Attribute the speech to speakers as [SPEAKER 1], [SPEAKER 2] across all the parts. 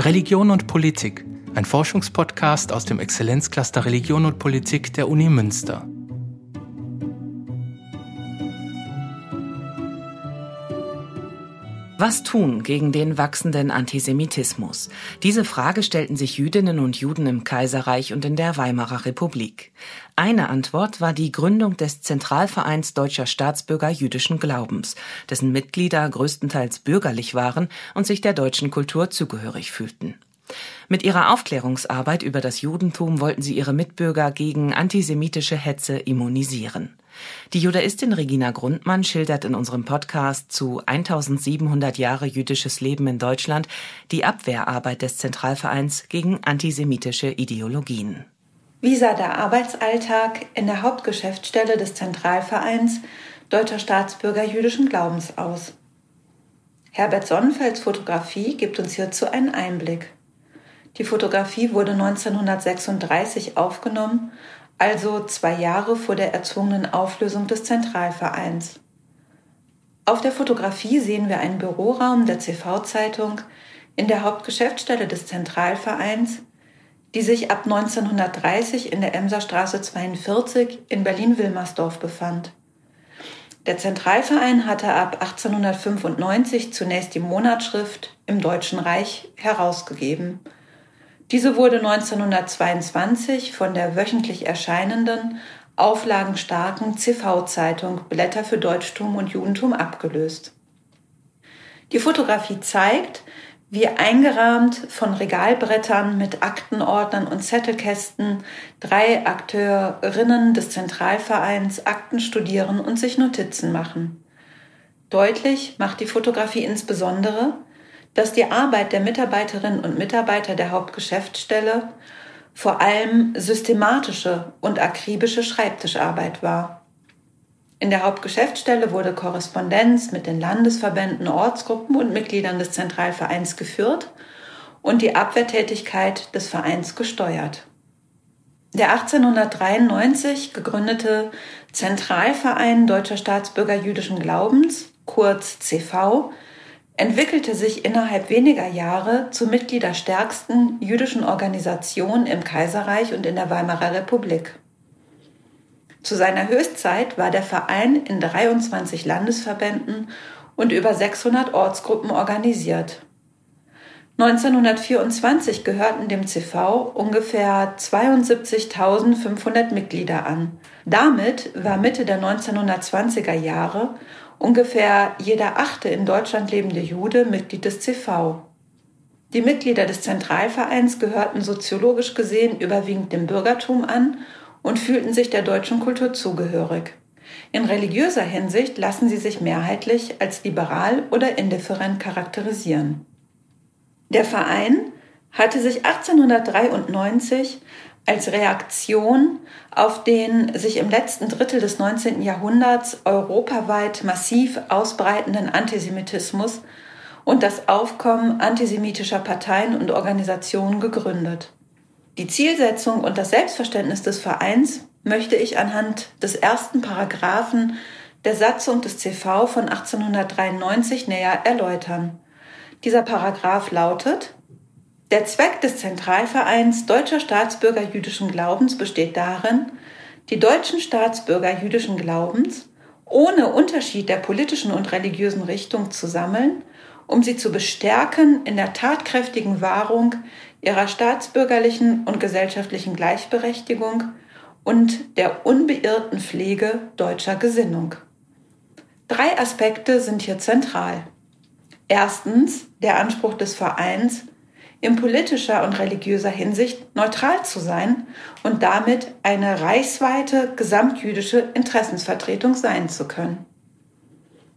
[SPEAKER 1] Religion und Politik, ein Forschungspodcast aus dem Exzellenzcluster Religion und Politik der Uni Münster.
[SPEAKER 2] Was tun gegen den wachsenden Antisemitismus? Diese Frage stellten sich Jüdinnen und Juden im Kaiserreich und in der Weimarer Republik. Eine Antwort war die Gründung des Zentralvereins deutscher Staatsbürger jüdischen Glaubens, dessen Mitglieder größtenteils bürgerlich waren und sich der deutschen Kultur zugehörig fühlten. Mit ihrer Aufklärungsarbeit über das Judentum wollten sie ihre Mitbürger gegen antisemitische Hetze immunisieren. Die Judaistin Regina Grundmann schildert in unserem Podcast zu 1700 Jahre jüdisches Leben in Deutschland die Abwehrarbeit des Zentralvereins gegen antisemitische Ideologien.
[SPEAKER 3] Wie sah der Arbeitsalltag in der Hauptgeschäftsstelle des Zentralvereins Deutscher Staatsbürger jüdischen Glaubens aus? Herbert Sonnenfelds Fotografie gibt uns hierzu einen Einblick. Die Fotografie wurde 1936 aufgenommen also zwei Jahre vor der erzwungenen Auflösung des Zentralvereins. Auf der Fotografie sehen wir einen Büroraum der CV-Zeitung in der Hauptgeschäftsstelle des Zentralvereins, die sich ab 1930 in der Emserstraße 42 in Berlin-Wilmersdorf befand. Der Zentralverein hatte ab 1895 zunächst die Monatsschrift im Deutschen Reich herausgegeben – diese wurde 1922 von der wöchentlich erscheinenden, auflagenstarken CV-Zeitung Blätter für Deutschtum und Judentum abgelöst. Die Fotografie zeigt, wie eingerahmt von Regalbrettern mit Aktenordnern und Zettelkästen drei Akteurinnen des Zentralvereins Akten studieren und sich Notizen machen. Deutlich macht die Fotografie insbesondere, dass die Arbeit der Mitarbeiterinnen und Mitarbeiter der Hauptgeschäftsstelle vor allem systematische und akribische Schreibtischarbeit war. In der Hauptgeschäftsstelle wurde Korrespondenz mit den Landesverbänden, Ortsgruppen und Mitgliedern des Zentralvereins geführt und die Abwehrtätigkeit des Vereins gesteuert. Der 1893 gegründete Zentralverein Deutscher Staatsbürger jüdischen Glaubens, kurz CV, entwickelte sich innerhalb weniger Jahre zur Mitglied der stärksten jüdischen Organisation im Kaiserreich und in der Weimarer Republik. Zu seiner Höchstzeit war der Verein in 23 Landesverbänden und über 600 Ortsgruppen organisiert. 1924 gehörten dem CV ungefähr 72.500 Mitglieder an. Damit war Mitte der 1920er Jahre ungefähr jeder achte in Deutschland lebende Jude Mitglied des CV. Die Mitglieder des Zentralvereins gehörten soziologisch gesehen überwiegend dem Bürgertum an und fühlten sich der deutschen Kultur zugehörig. In religiöser Hinsicht lassen sie sich mehrheitlich als liberal oder indifferent charakterisieren. Der Verein hatte sich 1893 als Reaktion auf den sich im letzten Drittel des 19. Jahrhunderts europaweit massiv ausbreitenden Antisemitismus und das Aufkommen antisemitischer Parteien und Organisationen gegründet. Die Zielsetzung und das Selbstverständnis des Vereins möchte ich anhand des ersten Paragraphen der Satzung des CV von 1893 näher erläutern. Dieser Paragraph lautet, der Zweck des Zentralvereins Deutscher Staatsbürger jüdischen Glaubens besteht darin, die deutschen Staatsbürger jüdischen Glaubens ohne Unterschied der politischen und religiösen Richtung zu sammeln, um sie zu bestärken in der tatkräftigen Wahrung ihrer staatsbürgerlichen und gesellschaftlichen Gleichberechtigung und der unbeirrten Pflege deutscher Gesinnung. Drei Aspekte sind hier zentral. Erstens der Anspruch des Vereins, in politischer und religiöser Hinsicht neutral zu sein und damit eine reichsweite gesamtjüdische Interessensvertretung sein zu können.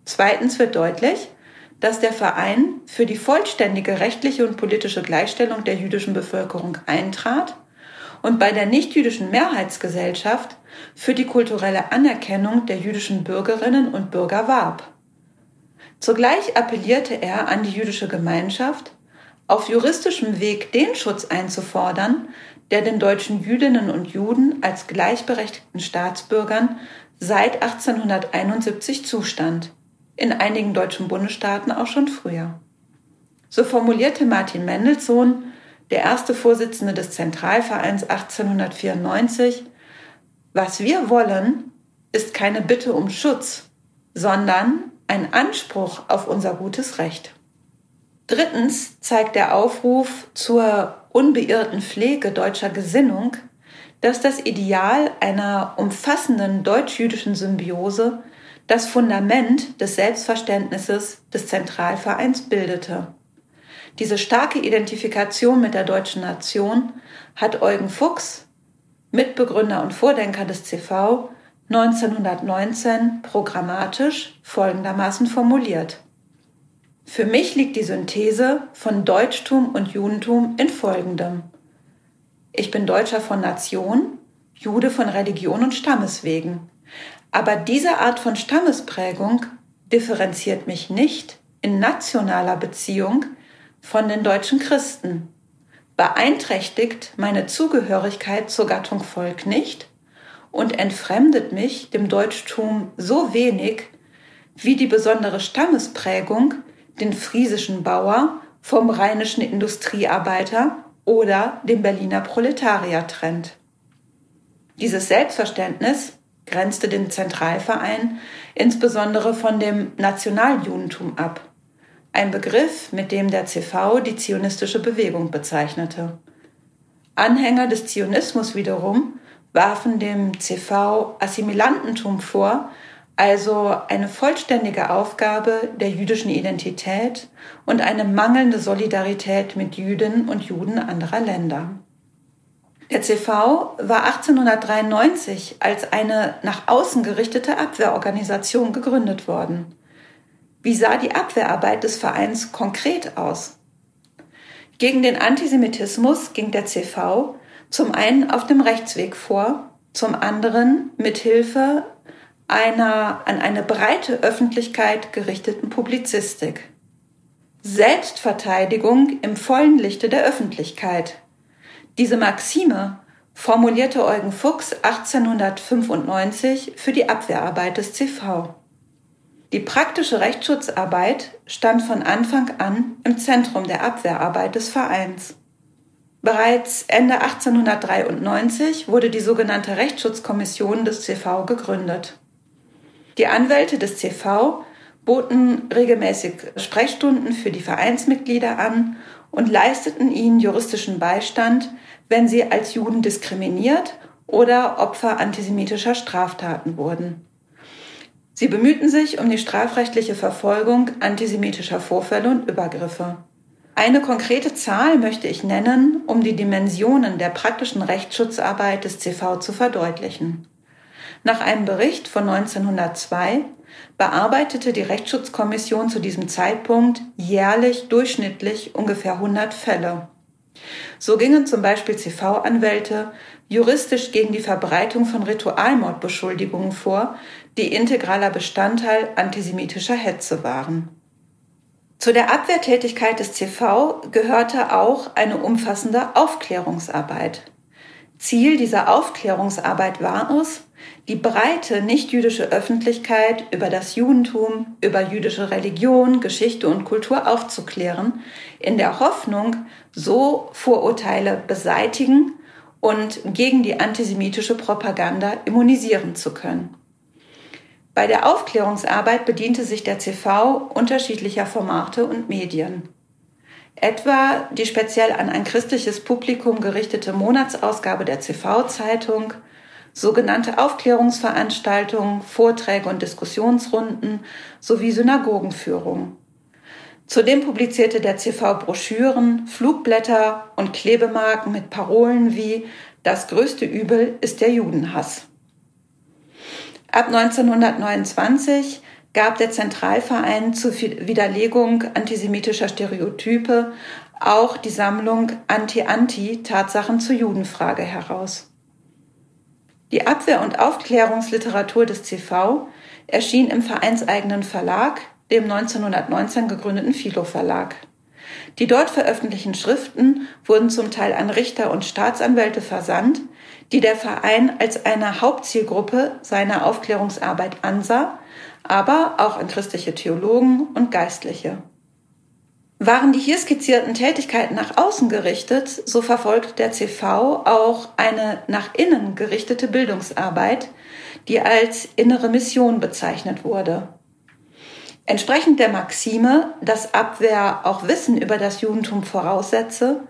[SPEAKER 3] Zweitens wird deutlich, dass der Verein für die vollständige rechtliche und politische Gleichstellung der jüdischen Bevölkerung eintrat und bei der nichtjüdischen Mehrheitsgesellschaft für die kulturelle Anerkennung der jüdischen Bürgerinnen und Bürger warb. Zugleich appellierte er an die jüdische Gemeinschaft, auf juristischem Weg den Schutz einzufordern, der den deutschen Jüdinnen und Juden als gleichberechtigten Staatsbürgern seit 1871 zustand, in einigen deutschen Bundesstaaten auch schon früher. So formulierte Martin Mendelssohn, der erste Vorsitzende des Zentralvereins 1894, was wir wollen, ist keine Bitte um Schutz, sondern ein Anspruch auf unser gutes Recht. Drittens zeigt der Aufruf zur unbeirrten Pflege deutscher Gesinnung, dass das Ideal einer umfassenden deutsch-jüdischen Symbiose das Fundament des Selbstverständnisses des Zentralvereins bildete. Diese starke Identifikation mit der deutschen Nation hat Eugen Fuchs, Mitbegründer und Vordenker des CV, 1919 programmatisch folgendermaßen formuliert. Für mich liegt die Synthese von Deutschtum und Judentum in folgendem. Ich bin Deutscher von Nation, Jude von Religion und Stammes wegen. Aber diese Art von Stammesprägung differenziert mich nicht in nationaler Beziehung von den deutschen Christen, beeinträchtigt meine Zugehörigkeit zur Gattung Volk nicht und entfremdet mich dem Deutschtum so wenig, wie die besondere Stammesprägung den friesischen Bauer vom rheinischen Industriearbeiter oder dem Berliner Proletarier trennt. Dieses Selbstverständnis grenzte den Zentralverein insbesondere von dem Nationaljudentum ab, ein Begriff, mit dem der CV die zionistische Bewegung bezeichnete. Anhänger des Zionismus wiederum warfen dem CV Assimilantentum vor, also eine vollständige Aufgabe der jüdischen Identität und eine mangelnde Solidarität mit Jüdinnen und Juden anderer Länder. Der CV war 1893 als eine nach außen gerichtete Abwehrorganisation gegründet worden. Wie sah die Abwehrarbeit des Vereins konkret aus? Gegen den Antisemitismus ging der CV zum einen auf dem Rechtsweg vor, zum anderen mit Hilfe einer an eine breite Öffentlichkeit gerichteten Publizistik. Selbstverteidigung im vollen Lichte der Öffentlichkeit. Diese Maxime formulierte Eugen Fuchs 1895 für die Abwehrarbeit des CV. Die praktische Rechtsschutzarbeit stand von Anfang an im Zentrum der Abwehrarbeit des Vereins. Bereits Ende 1893 wurde die sogenannte Rechtsschutzkommission des CV gegründet. Die Anwälte des CV boten regelmäßig Sprechstunden für die Vereinsmitglieder an und leisteten ihnen juristischen Beistand, wenn sie als Juden diskriminiert oder Opfer antisemitischer Straftaten wurden. Sie bemühten sich um die strafrechtliche Verfolgung antisemitischer Vorfälle und Übergriffe. Eine konkrete Zahl möchte ich nennen, um die Dimensionen der praktischen Rechtsschutzarbeit des CV zu verdeutlichen. Nach einem Bericht von 1902 bearbeitete die Rechtsschutzkommission zu diesem Zeitpunkt jährlich durchschnittlich ungefähr 100 Fälle. So gingen zum Beispiel CV-Anwälte juristisch gegen die Verbreitung von Ritualmordbeschuldigungen vor, die integraler Bestandteil antisemitischer Hetze waren. Zu der Abwehrtätigkeit des CV gehörte auch eine umfassende Aufklärungsarbeit. Ziel dieser Aufklärungsarbeit war es, die breite nichtjüdische Öffentlichkeit über das Judentum, über jüdische Religion, Geschichte und Kultur aufzuklären, in der Hoffnung, so Vorurteile beseitigen und gegen die antisemitische Propaganda immunisieren zu können. Bei der Aufklärungsarbeit bediente sich der CV unterschiedlicher Formate und Medien. Etwa die speziell an ein christliches Publikum gerichtete Monatsausgabe der CV-Zeitung, sogenannte Aufklärungsveranstaltungen, Vorträge und Diskussionsrunden sowie Synagogenführungen. Zudem publizierte der CV Broschüren, Flugblätter und Klebemarken mit Parolen wie Das größte Übel ist der Judenhass. Ab 1929 gab der Zentralverein zur Widerlegung antisemitischer Stereotype auch die Sammlung Anti-Anti Tatsachen zur Judenfrage heraus. Die Abwehr- und Aufklärungsliteratur des CV erschien im vereinseigenen Verlag, dem 1919 gegründeten Philo Verlag. Die dort veröffentlichten Schriften wurden zum Teil an Richter und Staatsanwälte versandt, die der Verein als eine Hauptzielgruppe seiner Aufklärungsarbeit ansah, aber auch an christliche Theologen und Geistliche. Waren die hier skizzierten Tätigkeiten nach außen gerichtet, so verfolgt der CV auch eine nach innen gerichtete Bildungsarbeit, die als innere Mission bezeichnet wurde. Entsprechend der Maxime, dass Abwehr auch Wissen über das Judentum voraussetze,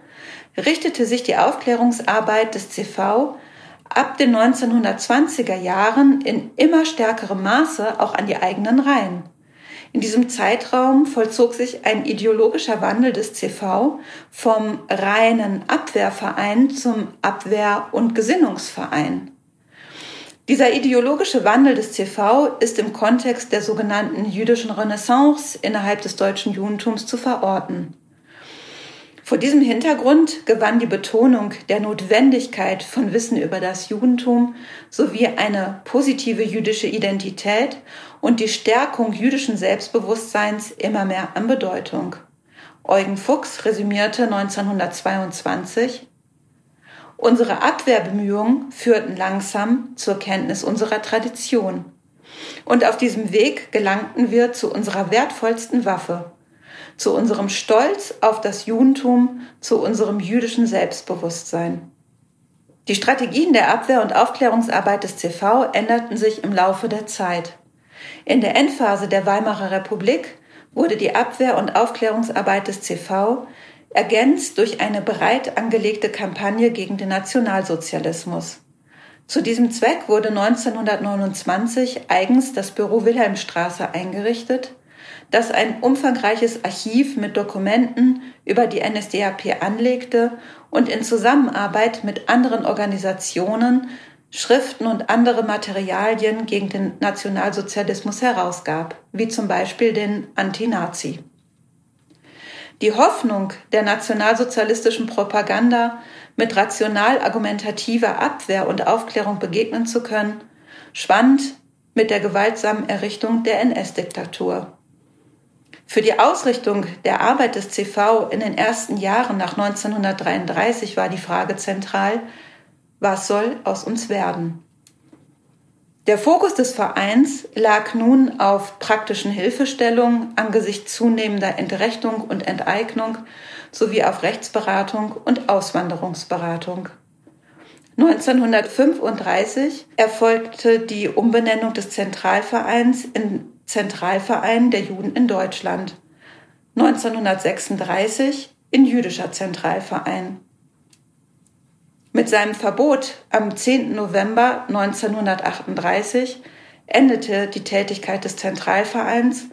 [SPEAKER 3] richtete sich die Aufklärungsarbeit des CV ab den 1920er Jahren in immer stärkerem Maße auch an die eigenen Reihen. In diesem Zeitraum vollzog sich ein ideologischer Wandel des CV vom reinen Abwehrverein zum Abwehr- und Gesinnungsverein. Dieser ideologische Wandel des CV ist im Kontext der sogenannten jüdischen Renaissance innerhalb des deutschen Judentums zu verorten. Vor diesem Hintergrund gewann die Betonung der Notwendigkeit von Wissen über das Judentum sowie eine positive jüdische Identität und die Stärkung jüdischen Selbstbewusstseins immer mehr an Bedeutung. Eugen Fuchs resümierte 1922, Unsere Abwehrbemühungen führten langsam zur Kenntnis unserer Tradition. Und auf diesem Weg gelangten wir zu unserer wertvollsten Waffe, zu unserem Stolz auf das Judentum, zu unserem jüdischen Selbstbewusstsein. Die Strategien der Abwehr- und Aufklärungsarbeit des CV änderten sich im Laufe der Zeit. In der Endphase der Weimarer Republik wurde die Abwehr- und Aufklärungsarbeit des CV ergänzt durch eine breit angelegte Kampagne gegen den Nationalsozialismus. Zu diesem Zweck wurde 1929 eigens das Büro Wilhelmstraße eingerichtet, das ein umfangreiches Archiv mit Dokumenten über die NSDAP anlegte und in Zusammenarbeit mit anderen Organisationen Schriften und andere Materialien gegen den Nationalsozialismus herausgab, wie zum Beispiel den Anti-Nazi. Die Hoffnung der nationalsozialistischen Propaganda mit rational-argumentativer Abwehr und Aufklärung begegnen zu können, schwand mit der gewaltsamen Errichtung der NS-Diktatur. Für die Ausrichtung der Arbeit des CV in den ersten Jahren nach 1933 war die Frage zentral, was soll aus uns werden? Der Fokus des Vereins lag nun auf praktischen Hilfestellungen angesichts zunehmender Entrechtung und Enteignung sowie auf Rechtsberatung und Auswanderungsberatung. 1935 erfolgte die Umbenennung des Zentralvereins in Zentralverein der Juden in Deutschland, 1936 in Jüdischer Zentralverein. Mit seinem Verbot am 10. November 1938 endete die Tätigkeit des Zentralvereins,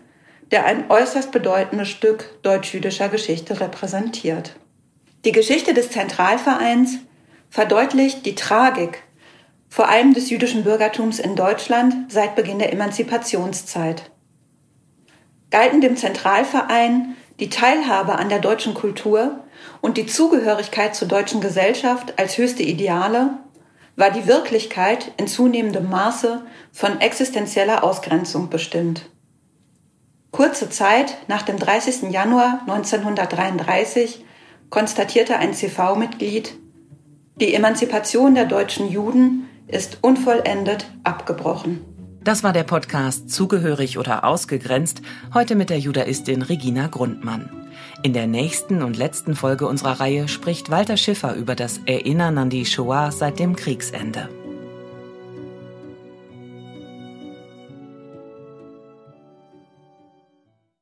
[SPEAKER 3] der ein äußerst bedeutendes Stück deutsch-jüdischer Geschichte repräsentiert. Die Geschichte des Zentralvereins verdeutlicht die Tragik vor allem des jüdischen Bürgertums in Deutschland seit Beginn der Emanzipationszeit. Galten dem Zentralverein die Teilhabe an der deutschen Kultur und die Zugehörigkeit zur deutschen Gesellschaft als höchste Ideale, war die Wirklichkeit in zunehmendem Maße von existenzieller Ausgrenzung bestimmt. Kurze Zeit nach dem 30. Januar 1933 konstatierte ein CV-Mitglied, die Emanzipation der deutschen Juden ist unvollendet abgebrochen.
[SPEAKER 2] Das war der Podcast Zugehörig oder Ausgegrenzt, heute mit der Judaistin Regina Grundmann. In der nächsten und letzten Folge unserer Reihe spricht Walter Schiffer über das Erinnern an die Shoah seit dem Kriegsende.